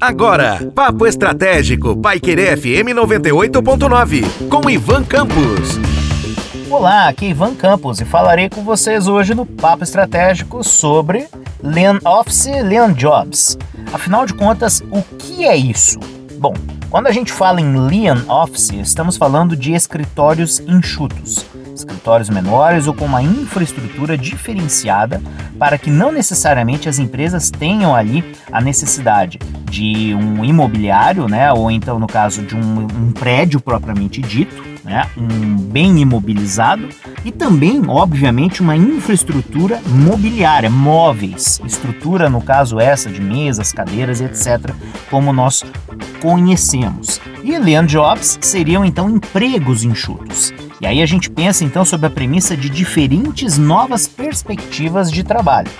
Agora, Papo Estratégico, Paiquerê FM 98.9, com Ivan Campos. Olá, aqui é Ivan Campos e falarei com vocês hoje no Papo Estratégico sobre Lean Office Lean Jobs. Afinal de contas, o que é isso? Bom, quando a gente fala em Lean Office, estamos falando de escritórios enxutos escritórios menores ou com uma infraestrutura diferenciada para que não necessariamente as empresas tenham ali a necessidade de um imobiliário, né, ou então no caso de um, um prédio propriamente dito, né, um bem imobilizado e também, obviamente, uma infraestrutura mobiliária, móveis, estrutura no caso essa de mesas, cadeiras, etc, como nós conhecemos. E Lean Jobs seriam então empregos enxutos. E aí a gente pensa então sobre a premissa de diferentes novas perspectivas de trabalho.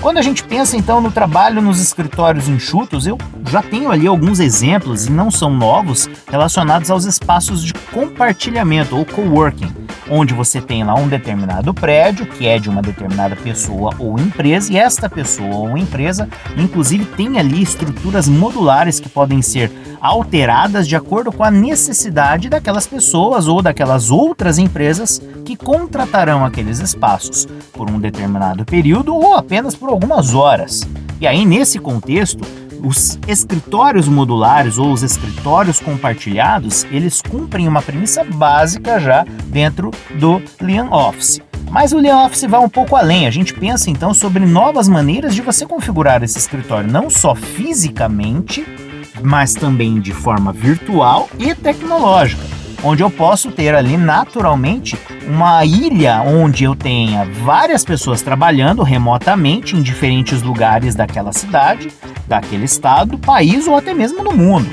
Quando a gente pensa então no trabalho nos escritórios enxutos, eu já tenho ali alguns exemplos, e não são novos, relacionados aos espaços de compartilhamento ou coworking, onde você tem lá um determinado prédio, que é de uma determinada pessoa ou empresa, e esta pessoa ou empresa, inclusive, tem ali estruturas modulares que podem ser alteradas de acordo com a necessidade daquelas pessoas ou daquelas outras empresas que contratarão aqueles espaços por um determinado período ou apenas por algumas horas. E aí, nesse contexto, os escritórios modulares ou os escritórios compartilhados, eles cumprem uma premissa básica já dentro do Lean Office. Mas o Lean Office vai um pouco além. A gente pensa então sobre novas maneiras de você configurar esse escritório, não só fisicamente, mas também de forma virtual e tecnológica, onde eu posso ter ali naturalmente uma ilha onde eu tenha várias pessoas trabalhando remotamente em diferentes lugares daquela cidade, daquele estado, país ou até mesmo no mundo.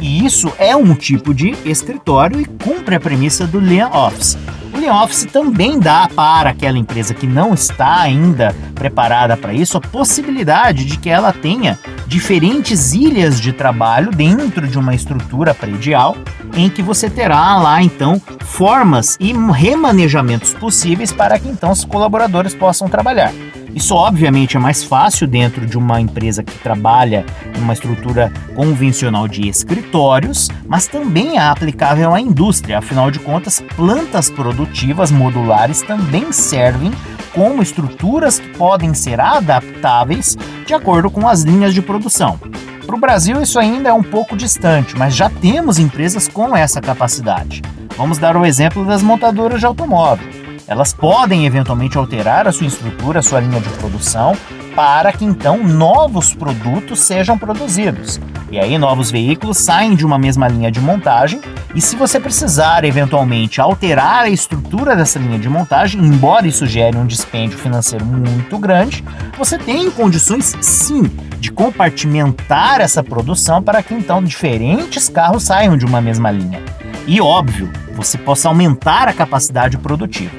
E isso é um tipo de escritório e cumpre a premissa do Lean Office. O Lean Office também dá para aquela empresa que não está ainda preparada para isso a possibilidade de que ela tenha diferentes ilhas de trabalho dentro de uma estrutura predial, em que você terá lá então formas e remanejamentos possíveis para que então os colaboradores possam trabalhar. Isso, obviamente, é mais fácil dentro de uma empresa que trabalha numa estrutura convencional de escritórios, mas também é aplicável à indústria. Afinal de contas, plantas produtivas modulares também servem como estruturas que podem ser adaptáveis de acordo com as linhas de produção. Para o Brasil, isso ainda é um pouco distante, mas já temos empresas com essa capacidade. Vamos dar o exemplo das montadoras de automóvel. Elas podem eventualmente alterar a sua estrutura, a sua linha de produção, para que então novos produtos sejam produzidos. E aí novos veículos saem de uma mesma linha de montagem, e se você precisar eventualmente alterar a estrutura dessa linha de montagem, embora isso gere um dispêndio financeiro muito grande, você tem condições sim de compartimentar essa produção para que então diferentes carros saiam de uma mesma linha. E óbvio, você possa aumentar a capacidade produtiva.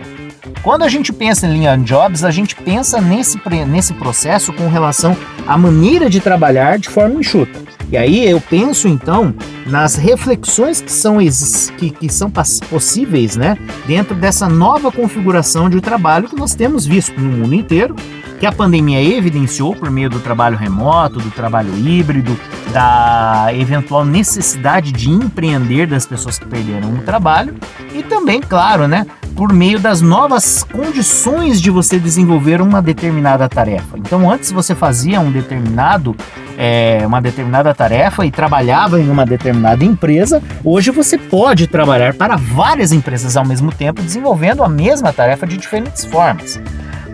Quando a gente pensa em Lean Jobs, a gente pensa nesse, nesse processo com relação à maneira de trabalhar de forma enxuta. E aí eu penso então nas reflexões que são, que, que são possíveis né, dentro dessa nova configuração de trabalho que nós temos visto no mundo inteiro, que a pandemia evidenciou por meio do trabalho remoto, do trabalho híbrido, da eventual necessidade de empreender das pessoas que perderam o trabalho e também, claro, né, por meio das novas condições de você desenvolver uma determinada tarefa. Então, antes você fazia um determinado, é, uma determinada tarefa e trabalhava em uma determinada empresa. Hoje você pode trabalhar para várias empresas ao mesmo tempo, desenvolvendo a mesma tarefa de diferentes formas.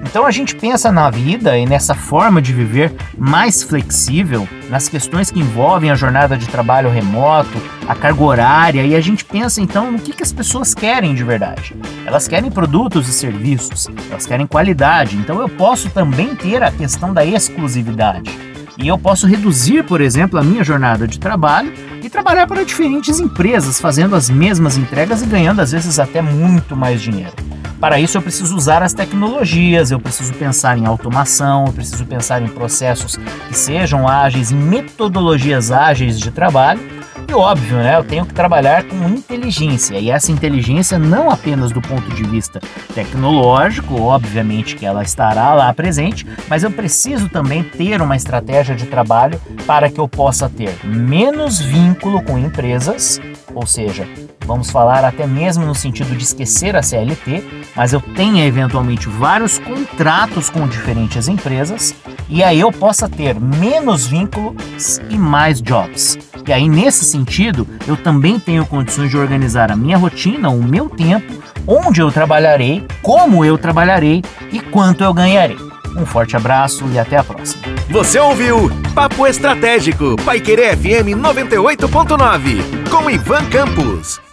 Então a gente pensa na vida e nessa forma de viver mais flexível, nas questões que envolvem a jornada de trabalho remoto, a carga horária, e a gente pensa então no que, que as pessoas querem de verdade. Elas querem produtos e serviços, elas querem qualidade, então eu posso também ter a questão da exclusividade. E eu posso reduzir, por exemplo, a minha jornada de trabalho e trabalhar para diferentes empresas, fazendo as mesmas entregas e ganhando às vezes até muito mais dinheiro. Para isso, eu preciso usar as tecnologias, eu preciso pensar em automação, eu preciso pensar em processos que sejam ágeis, em metodologias ágeis de trabalho, E óbvio, né? Eu tenho que trabalhar com inteligência. E essa inteligência não apenas do ponto de vista tecnológico, obviamente que ela estará lá presente, mas eu preciso também ter uma estratégia de trabalho para que eu possa ter menos vínculo com empresas, ou seja, vamos falar até mesmo no sentido de esquecer a CLT, mas eu tenha eventualmente vários contratos com diferentes empresas e aí eu possa ter menos vínculos e mais jobs. E aí, nesse sentido, eu também tenho condições de organizar a minha rotina, o meu tempo, onde eu trabalharei, como eu trabalharei e quanto eu ganharei. Um forte abraço e até a próxima. Você ouviu Papo Estratégico, Paiquerê FM 98.9, com Ivan Campos.